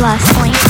Plus. Point.